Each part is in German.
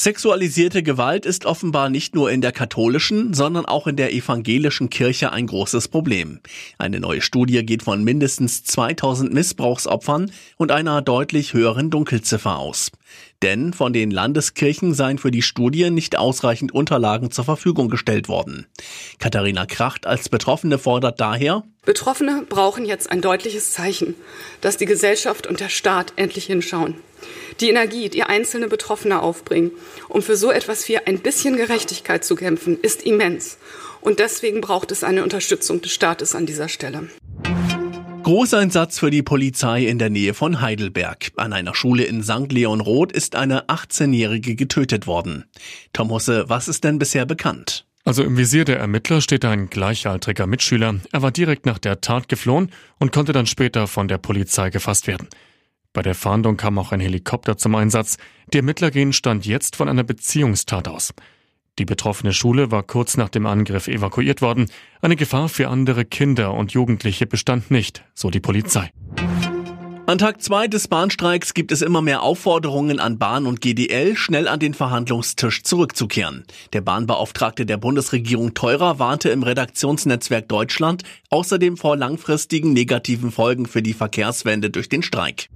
Sexualisierte Gewalt ist offenbar nicht nur in der katholischen, sondern auch in der evangelischen Kirche ein großes Problem. Eine neue Studie geht von mindestens 2000 Missbrauchsopfern und einer deutlich höheren Dunkelziffer aus. Denn von den Landeskirchen seien für die Studie nicht ausreichend Unterlagen zur Verfügung gestellt worden. Katharina Kracht als Betroffene fordert daher, Betroffene brauchen jetzt ein deutliches Zeichen, dass die Gesellschaft und der Staat endlich hinschauen. Die Energie, die einzelne Betroffene aufbringen, um für so etwas wie ein bisschen Gerechtigkeit zu kämpfen, ist immens. Und deswegen braucht es eine Unterstützung des Staates an dieser Stelle. Großeinsatz für die Polizei in der Nähe von Heidelberg. An einer Schule in St. Leon Roth ist eine 18-Jährige getötet worden. Tom Husse, was ist denn bisher bekannt? Also im Visier der Ermittler steht ein gleichaltriger Mitschüler. Er war direkt nach der Tat geflohen und konnte dann später von der Polizei gefasst werden. Bei der Fahndung kam auch ein Helikopter zum Einsatz. Die Ermittler gehen Stand jetzt von einer Beziehungstat aus. Die betroffene Schule war kurz nach dem Angriff evakuiert worden. Eine Gefahr für andere Kinder und Jugendliche bestand nicht, so die Polizei. An Tag zwei des Bahnstreiks gibt es immer mehr Aufforderungen an Bahn und GDL, schnell an den Verhandlungstisch zurückzukehren. Der Bahnbeauftragte der Bundesregierung Teurer warnte im Redaktionsnetzwerk Deutschland außerdem vor langfristigen negativen Folgen für die Verkehrswende durch den Streik.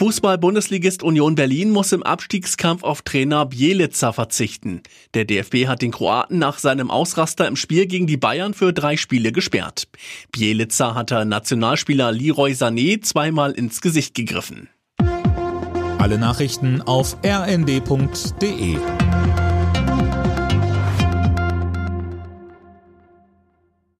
Fußball-Bundesligist Union Berlin muss im Abstiegskampf auf Trainer Bielica verzichten. Der DFB hat den Kroaten nach seinem Ausraster im Spiel gegen die Bayern für drei Spiele gesperrt. Bielica hatte Nationalspieler Leroy Sané zweimal ins Gesicht gegriffen. Alle Nachrichten auf rnd.de